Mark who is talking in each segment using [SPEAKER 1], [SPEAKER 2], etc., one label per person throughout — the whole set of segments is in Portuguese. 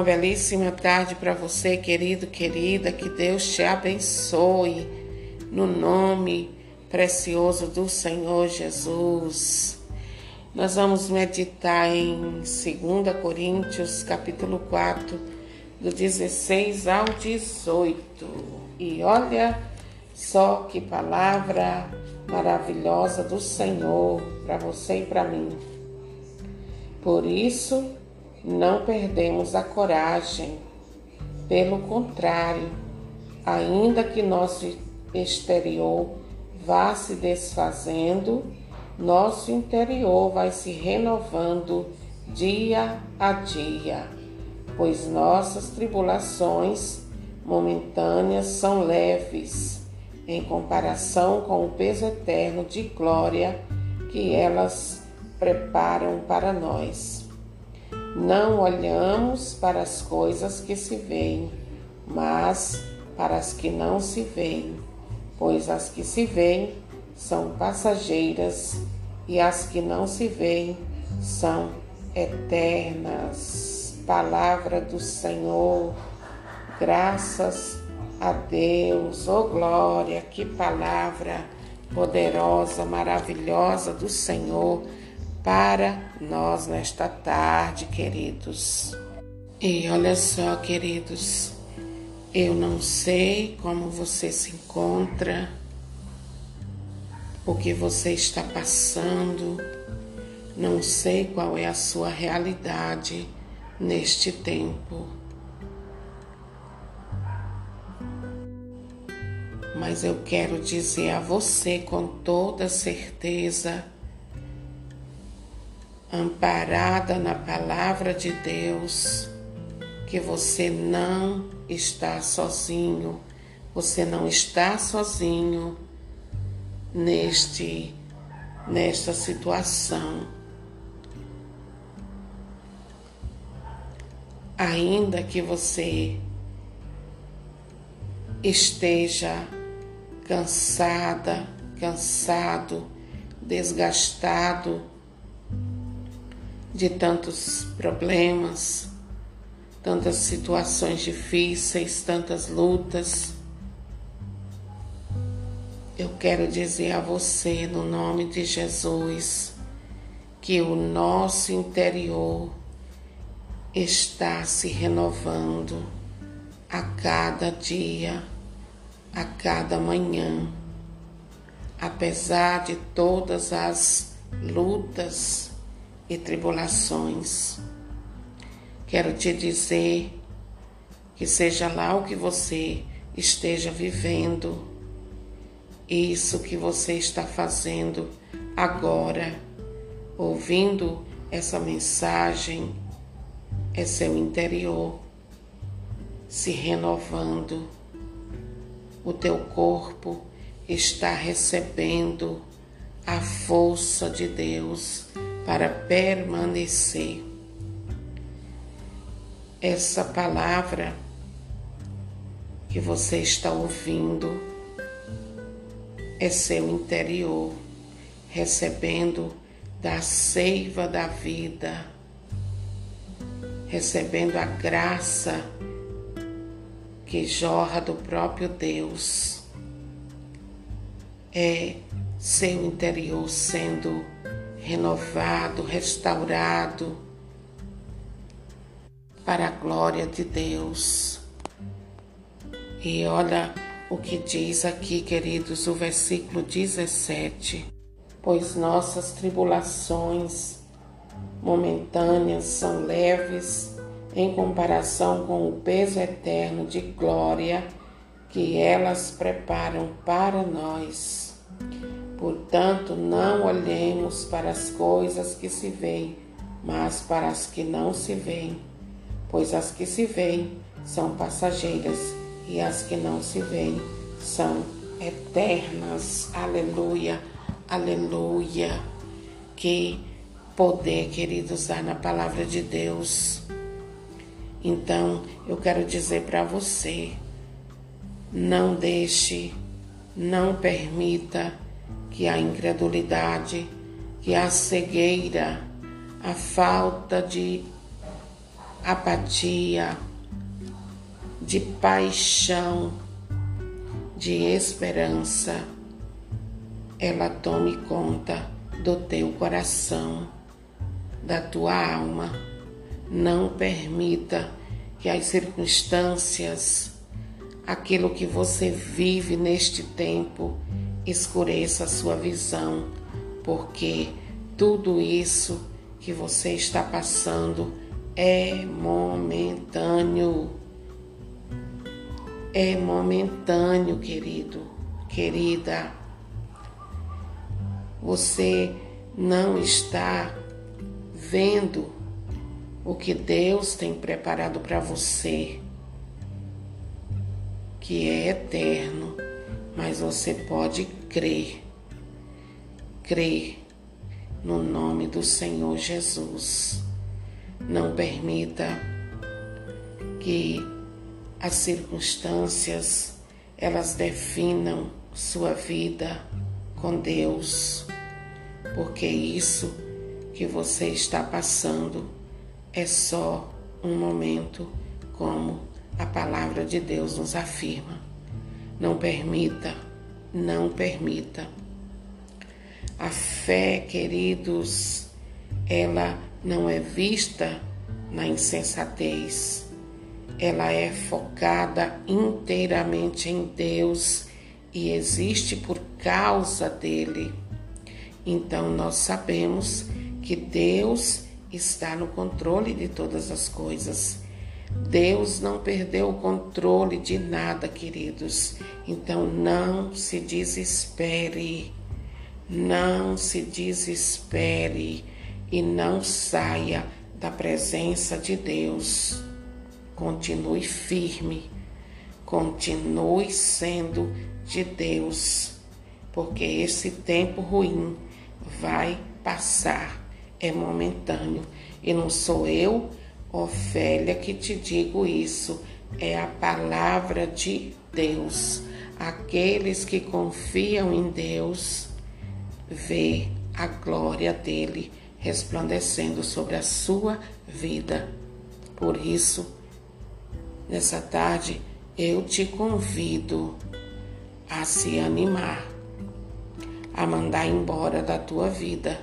[SPEAKER 1] Uma belíssima tarde para você, querido, querida. Que Deus te abençoe no nome precioso do Senhor Jesus. Nós vamos meditar em 2 Coríntios, capítulo 4, do 16 ao 18. E olha só que palavra maravilhosa do Senhor para você e para mim. Por isso, não perdemos a coragem. Pelo contrário, ainda que nosso exterior vá se desfazendo, nosso interior vai se renovando dia a dia, pois nossas tribulações momentâneas são leves em comparação com o peso eterno de glória que elas preparam para nós. Não olhamos para as coisas que se veem, mas para as que não se veem, pois as que se veem são passageiras e as que não se veem são eternas. Palavra do Senhor, graças a Deus, oh glória, que palavra poderosa, maravilhosa do Senhor para nós nesta tarde, queridos. E olha só, queridos, eu não sei como você se encontra, o que você está passando, não sei qual é a sua realidade neste tempo. Mas eu quero dizer a você com toda certeza amparada na palavra de Deus, que você não está sozinho, você não está sozinho neste nesta situação. Ainda que você esteja cansada, cansado, desgastado, de tantos problemas, tantas situações difíceis, tantas lutas. Eu quero dizer a você, no nome de Jesus, que o nosso interior está se renovando a cada dia, a cada manhã, apesar de todas as lutas e tribulações. Quero te dizer que seja lá o que você esteja vivendo, isso que você está fazendo agora, ouvindo essa mensagem, é seu interior se renovando. O teu corpo está recebendo a força de Deus para permanecer. Essa palavra que você está ouvindo é seu interior, recebendo da seiva da vida, recebendo a graça que jorra do próprio Deus. É seu interior sendo renovado, restaurado para a glória de Deus. E olha o que diz aqui, queridos, o versículo 17: Pois nossas tribulações momentâneas são leves em comparação com o peso eterno de glória que elas preparam para nós. Portanto, não olhemos para as coisas que se veem, mas para as que não se veem, pois as que se veem são passageiras e as que não se veem são eternas. Aleluia, aleluia. Que poder, queridos, há na palavra de Deus. Então, eu quero dizer para você: não deixe, não permita que a incredulidade, que a cegueira, a falta de apatia, de paixão, de esperança, ela tome conta do teu coração, da tua alma. Não permita que as circunstâncias, aquilo que você vive neste tempo, escureça a sua visão, porque tudo isso que você está passando é momentâneo. É momentâneo, querido, querida. Você não está vendo o que Deus tem preparado para você, que é eterno, mas você pode crer, crer no nome do Senhor Jesus. Não permita que as circunstâncias elas definam sua vida com Deus, porque isso que você está passando é só um momento, como a palavra de Deus nos afirma. Não permita, não permita. A fé, queridos, ela não é vista na insensatez. Ela é focada inteiramente em Deus e existe por causa dele. Então nós sabemos que Deus está no controle de todas as coisas. Deus não perdeu o controle de nada, queridos. Então não se desespere. Não se desespere e não saia da presença de Deus. Continue firme. Continue sendo de Deus, porque esse tempo ruim vai passar, é momentâneo. E não sou eu, Ofélia, que te digo isso, é a palavra de Deus. Aqueles que confiam em Deus, vê a glória dele resplandecendo sobre a sua vida. Por isso, nessa tarde, eu te convido a se animar, a mandar embora da tua vida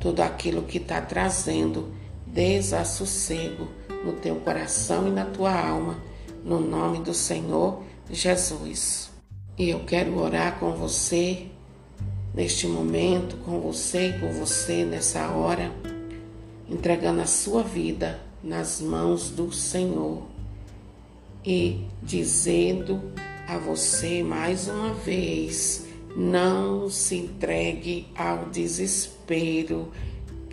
[SPEAKER 1] tudo aquilo que está trazendo desassossego no teu coração e na tua alma, no nome do Senhor Jesus. E eu quero orar com você neste momento, com você e com você nessa hora, entregando a sua vida nas mãos do Senhor e dizendo a você mais uma vez: não se entregue ao desespero.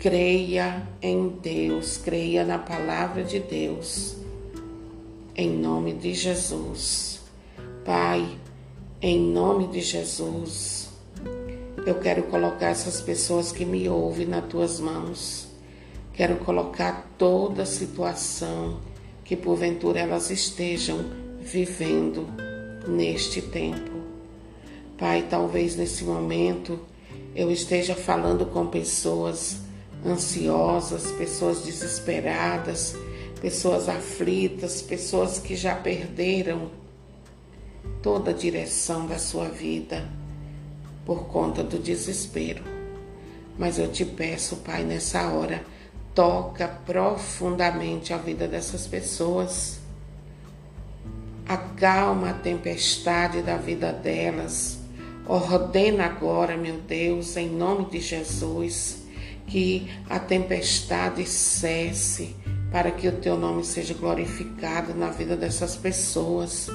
[SPEAKER 1] Creia em Deus, creia na palavra de Deus. Em nome de Jesus. Pai, em nome de Jesus, eu quero colocar essas pessoas que me ouvem nas tuas mãos. Quero colocar toda a situação que porventura elas estejam vivendo neste tempo. Pai, talvez nesse momento eu esteja falando com pessoas ansiosas, pessoas desesperadas, pessoas aflitas, pessoas que já perderam toda a direção da sua vida por conta do desespero. Mas eu te peço, Pai, nessa hora, toca profundamente a vida dessas pessoas acalma a tempestade da vida delas. Ordena agora, meu Deus, em nome de Jesus, que a tempestade cesse, para que o teu nome seja glorificado na vida dessas pessoas.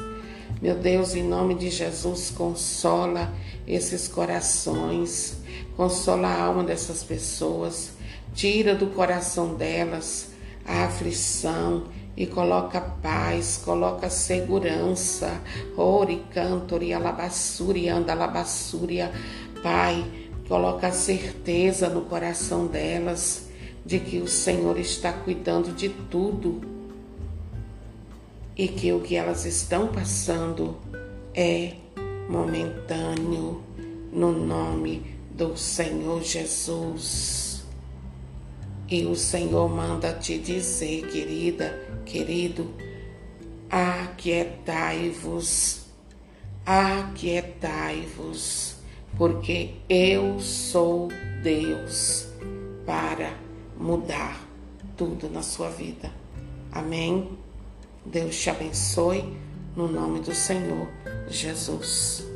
[SPEAKER 1] Meu Deus, em nome de Jesus, consola esses corações, consola a alma dessas pessoas, tira do coração delas a aflição e coloca paz, coloca segurança. Ori, cantori, alabassuri, anda, alabassúria. Pai, coloca certeza no coração delas de que o Senhor está cuidando de tudo e que o que elas estão passando é momentâneo, no nome do Senhor Jesus. E o Senhor manda te dizer, querida, querido, aquietai-vos, aquietai-vos, porque eu sou Deus para mudar tudo na sua vida. Amém? Deus te abençoe no nome do Senhor Jesus.